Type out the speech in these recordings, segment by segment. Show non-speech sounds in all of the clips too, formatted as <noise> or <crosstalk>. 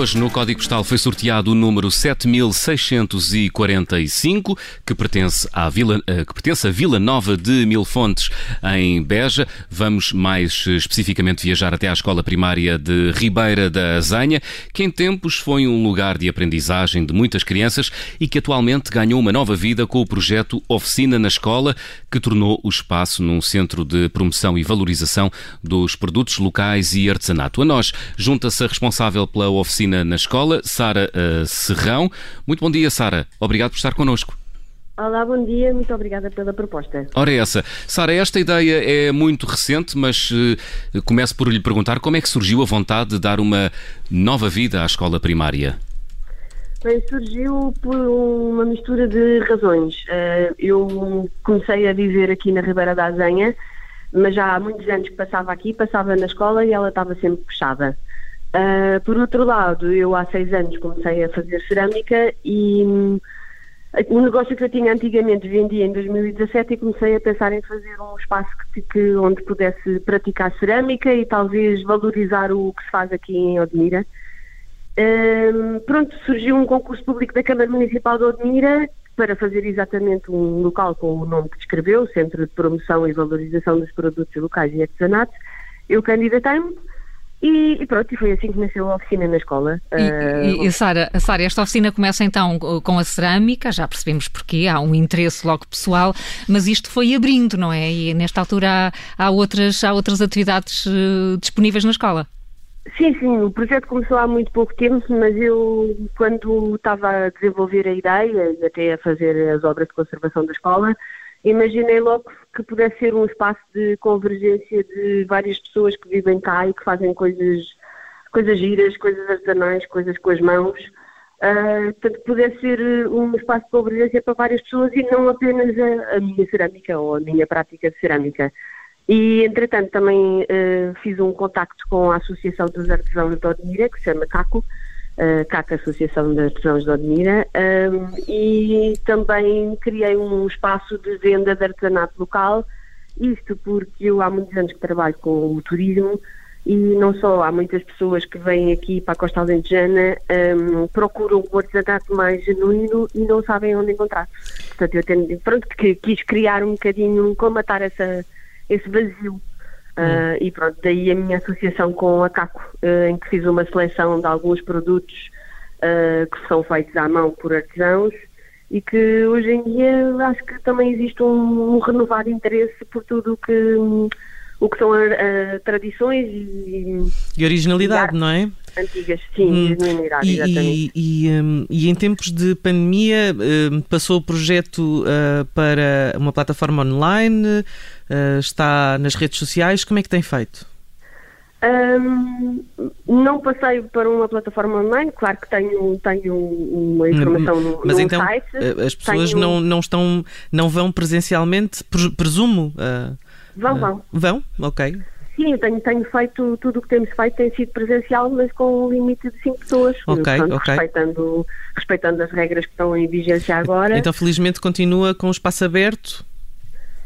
hoje no Código Postal foi sorteado o número 7645, que pertence à Vila, eh, que pertence à Vila Nova de Mil Fontes, em Beja. Vamos mais especificamente viajar até à escola primária de Ribeira da Azanha, que em tempos foi um lugar de aprendizagem de muitas crianças e que atualmente ganhou uma nova vida com o projeto Oficina na Escola, que tornou o espaço num centro de promoção e valorização dos produtos locais e artesanato. A nós junta-se a responsável pela oficina na escola, Sara uh, Serrão. Muito bom dia, Sara. Obrigado por estar connosco. Olá, bom dia, muito obrigada pela proposta. Ora, essa. Sara, esta ideia é muito recente, mas uh, começo por lhe perguntar como é que surgiu a vontade de dar uma nova vida à escola primária? Bem, surgiu por uma mistura de razões. Uh, eu comecei a viver aqui na Ribeira da Azenha, mas já há muitos anos que passava aqui, passava na escola e ela estava sempre fechada. Uh, por outro lado, eu há seis anos comecei a fazer cerâmica e um, o negócio que eu tinha antigamente vendia em 2017 e comecei a pensar em fazer um espaço que, que, onde pudesse praticar cerâmica e talvez valorizar o que se faz aqui em Odmira. Um, pronto, surgiu um concurso público da Câmara Municipal de Odmira para fazer exatamente um local com o nome que descreveu, Centro de Promoção e Valorização dos Produtos Locais e Artesanatos. Eu candidatei-me e, e, pronto, e foi assim que nasceu a oficina na escola. E, uh, e Sara, Sara, esta oficina começa então com a cerâmica, já percebemos porquê, há um interesse logo pessoal, mas isto foi abrindo, não é? E nesta altura há, há outras, há outras atividades uh, disponíveis na escola. Sim, sim, o projeto começou há muito pouco tempo, mas eu, quando estava a desenvolver a ideia e até a fazer as obras de conservação da escola, imaginei logo que pudesse ser um espaço de convergência de várias pessoas que vivem cá e que fazem coisas, coisas giras, coisas artesanais, coisas com as mãos. Uh, portanto, pudesse ser um espaço de convergência para várias pessoas e não apenas a, a minha cerâmica ou a minha prática de cerâmica. E, entretanto, também uh, fiz um contacto com a Associação dos Artesãos de Odmira, que se chama CACO, uh, CACO Associação de Artesãos de Odmira, um, e também criei um espaço de venda de artesanato local, isto porque eu há muitos anos que trabalho com o turismo e não só, há muitas pessoas que vêm aqui para a Costa Alentejana, um, procuram o artesanato mais genuíno e não sabem onde encontrar. Portanto, eu tenho, pronto, quis criar um bocadinho, combatar essa, esse vazio Uh, e pronto, daí a minha associação com a CACO, uh, em que fiz uma seleção de alguns produtos uh, que são feitos à mão por artesãos e que hoje em dia acho que também existe um, um renovado interesse por tudo o que, um, o que são tradições e, e originalidade, e não é? Antigas, sim, hum. genuinidade, e, exatamente. E, e, um, e, em tempos de pandemia hum, passou o projeto para uma plataforma online uh, está nas redes sociais, como é que tem feito? Um, não passei para uma plataforma online, claro que tenho, tenho uma informação no, Mas então, site. Eh, as pessoas tenho... não, não, estão, não vão presencialmente, presumo? Uh, vão, vão. Vão? Ok. Sim, tenho, tenho feito, tudo o que temos feito tem sido presencial, mas com um limite de 5 pessoas. Ok, portanto, ok. Respeitando, respeitando as regras que estão em vigência agora. Então, felizmente, continua com o espaço aberto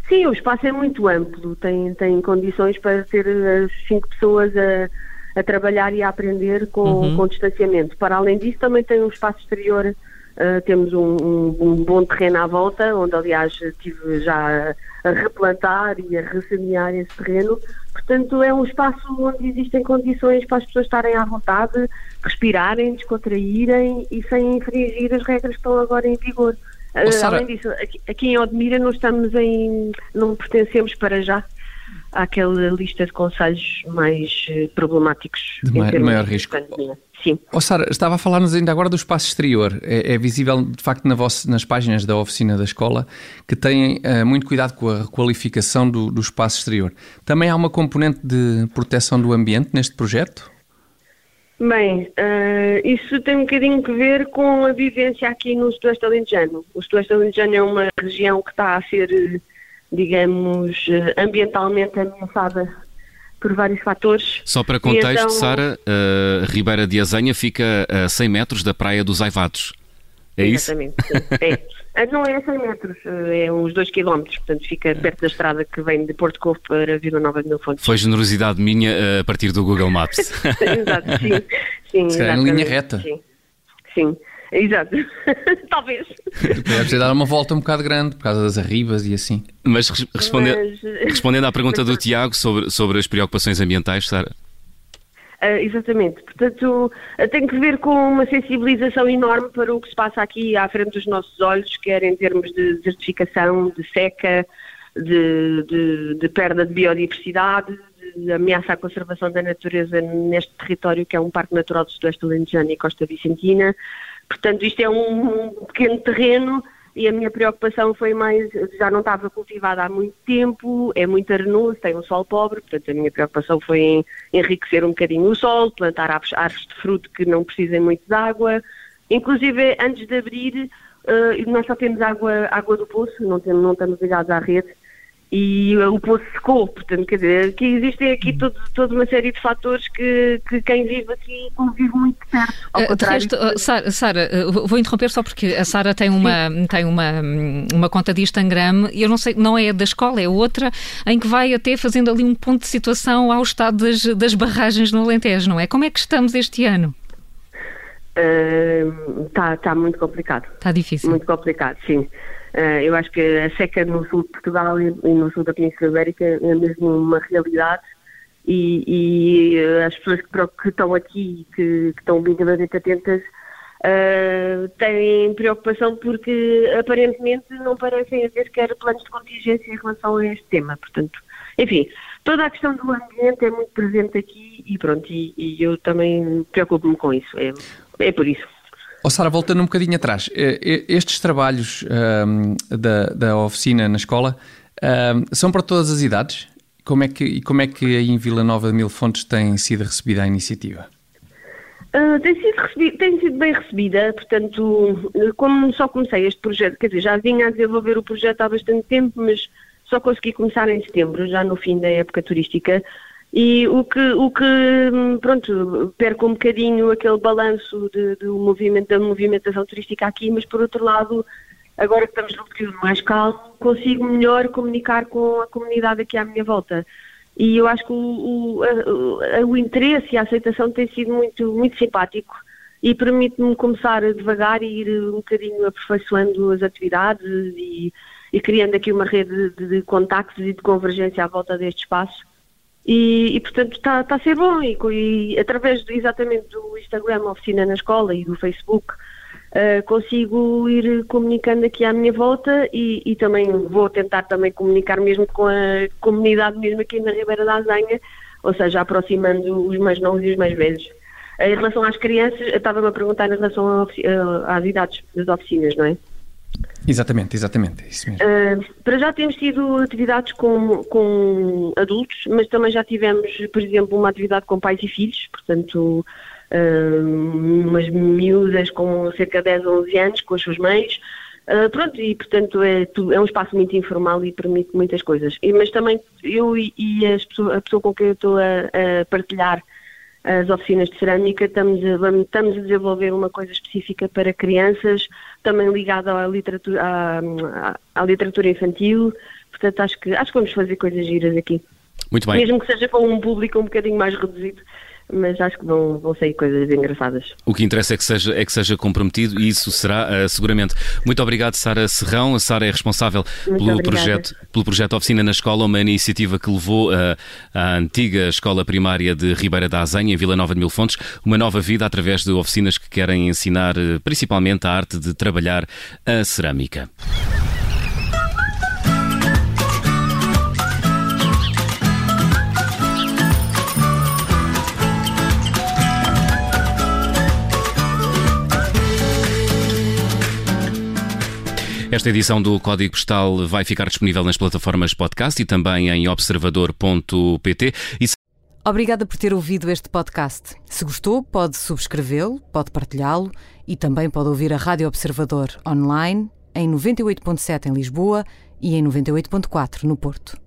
Sim, o espaço é muito amplo, tem, tem condições para ter as cinco pessoas a, a trabalhar e a aprender com, uhum. com distanciamento. Para além disso, também tem um espaço exterior, uh, temos um, um, um, bom terreno à volta, onde aliás estive já a, a replantar e a ressemear esse terreno. Portanto, é um espaço onde existem condições para as pessoas estarem à vontade, respirarem, descontraírem e sem infringir as regras que estão agora em vigor. Oh, Além disso, aqui, aqui, em Odmira não estamos em. não pertencemos para já àquela lista de conselhos mais uh, problemáticos. De maior, maior risco. Sim. Oh, Sara, estava a falar-nos ainda agora do espaço exterior. É, é visível, de facto, na vossa, nas páginas da oficina da escola que têm uh, muito cuidado com a qualificação do, do espaço exterior. Também há uma componente de proteção do ambiente neste projeto? Bem, uh, isso tem um bocadinho que ver com a vivência aqui no Sudoeste Alentejano. O Sudoeste Alentejano é uma região que está a ser, digamos, ambientalmente ameaçada por vários fatores. Só para contexto, então... Sara, uh, Ribeira de Azenha fica a 100 metros da Praia dos Aivados. É isso? Exatamente, é. <laughs> Não é 100 metros, é uns 2 km, portanto fica perto da estrada que vem de Porto Covo para Vila Nova de Mil Fontes. Foi generosidade minha eh, a partir do Google Maps. <laughs> Exato, sim. sim Se calhar em linha reta. Sim, sim. Exato. <laughs> Talvez. Deve ser dar uma volta um bocado grande por causa das arribas e assim. Mas, responde... Mas, <laughs> respondendo à pergunta do Tiago sobre, sobre as preocupações ambientais, Sara. Uh, exatamente. Portanto, uh, tem que ver com uma sensibilização enorme para o que se passa aqui à frente dos nossos olhos, quer em termos de desertificação, de seca, de, de, de perda de biodiversidade, de ameaça à conservação da natureza neste território que é um Parque Natural do Sudoeste Alentejano e Costa Vicentina. Portanto, isto é um, um pequeno terreno e a minha preocupação foi mais, já não estava cultivada há muito tempo, é muito arenoso, tem um sol pobre, portanto a minha preocupação foi em enriquecer um bocadinho o solo, plantar árvores, de fruto que não precisem muito de água, inclusive antes de abrir, uh, nós só temos água, água do poço, não, temos, não estamos ligados à rede, e o poço secou, portanto, quer dizer, que existem aqui Uhum. todo, toda uma série de fatores que, que quem vive aqui convive muito perto. Ao Uh, De resto, uh, Sara, uh, vou interromper só porque a Sara tem uma tem uma, uma conta de Instagram e eu não sei, não é da escola, é outra, em que vai até fazendo ali um ponto de situação ao estado das, das barragens no Alentejo, não é? Como é que estamos este ano? Está tá muito complicado. Está difícil. Muito complicado, sim. Eh, eu acho que a seca no sul de Portugal e no sul da Península Ibérica é mesmo uma realidade e, e, eh, as pessoas que, que estão aqui, que, que estão minimamente atentas, eh, têm preocupação porque aparentemente não parecem haver sequer planos de contingência em relação a este tema. Portanto, enfim, toda a questão do ambiente é muito presente aqui e pronto, e, e eu também preocupo-me com isso. É, é por isso. Ó Sara, voltando um bocadinho atrás, eh, eh, estes trabalhos ahm, da, da oficina na escola ahm, são para todas as idades? Como é que, e como é que aí em Vila Nova de Mil Fontes tem sido recebida a iniciativa? Uh, tem, sido tem sido bem recebida, portanto, uh, como só comecei este projeto, quer dizer, já vinha a desenvolver o projeto há bastante tempo, mas só consegui começar em setembro, já no fim da época turística, e o que, o que hum, pronto, perco um bocadinho aquele balanço de- do movimento, da movimentação turística aqui, mas por outro lado, agora que estamos num período mais calmo, consigo melhor comunicar com a comunidade aqui à minha volta. E eu acho que o, o, o interesse e a aceitação tem sido muito, muito simpático e permite-me começar devagar e ir um bocadinho aperfeiçoando as atividades e, e criando aqui uma rede de, de contactos e de convergência à volta deste espaço. E, e, portanto está está a ser bom e, e através do- exatamente do Instagram Oficina na Escola e do Facebook Uh, consigo ir comunicando aqui à minha volta e, e também vou tentar também comunicar mesmo com a comunidade mesmo aqui na Ribeira da Azenha, ou seja, aproximando os mais novos e os mais velhos. Em relação às crianças, estava-me a perguntar em relação uh, às idades das oficinas, não é? Exatamente, exatamente, é isso mesmo. Uh, para já temos tido atividades com, com adultos, mas também já tivemos, por exemplo, uma atividade com pais e filhos, portanto, uh, umas miúdas com cerca de 10 ou 11 anos, com as suas mães. Uh, pronto, e portanto é, é um espaço muito informal e permite muitas coisas. E- mas também eu e, e pessoa- a pessoa com quem eu estou a, a partilhar as oficinas de cerâmica, estamos a, vamos- estamos a desenvolver uma coisa específica para crianças, também ligada à literatura, à, à- à literatura infantil. Portanto, acho que, acho que vamos fazer coisas giras aqui. Muito bem. Mesmo que seja com um público um bocadinho mais reduzido, mas acho que vão, vão sair coisas engraçadas. O que interessa é que seja, é que seja comprometido e isso será eh, seguramente. Muito obrigado, Sara Serrão. A Sara é responsável Muito pelo obrigada. projeto, pelo projeto Oficina na Escola, uma iniciativa que levou eh, à antiga escola primária de Ribeira da Azenha, em Vila Nova de Mil Fontes, uma nova vida através de oficinas que querem ensinar eh, principalmente a arte de trabalhar a cerâmica. Esta edição do Código Postal vai ficar disponível nas plataformas podcast e também em observador.pt. Obrigada por ter ouvido este podcast. Se gostou, pode subscrevê-lo, pode partilhá-lo e também pode ouvir a Rádio Observador online em 98.7 em Lisboa e em 98.4 no Porto.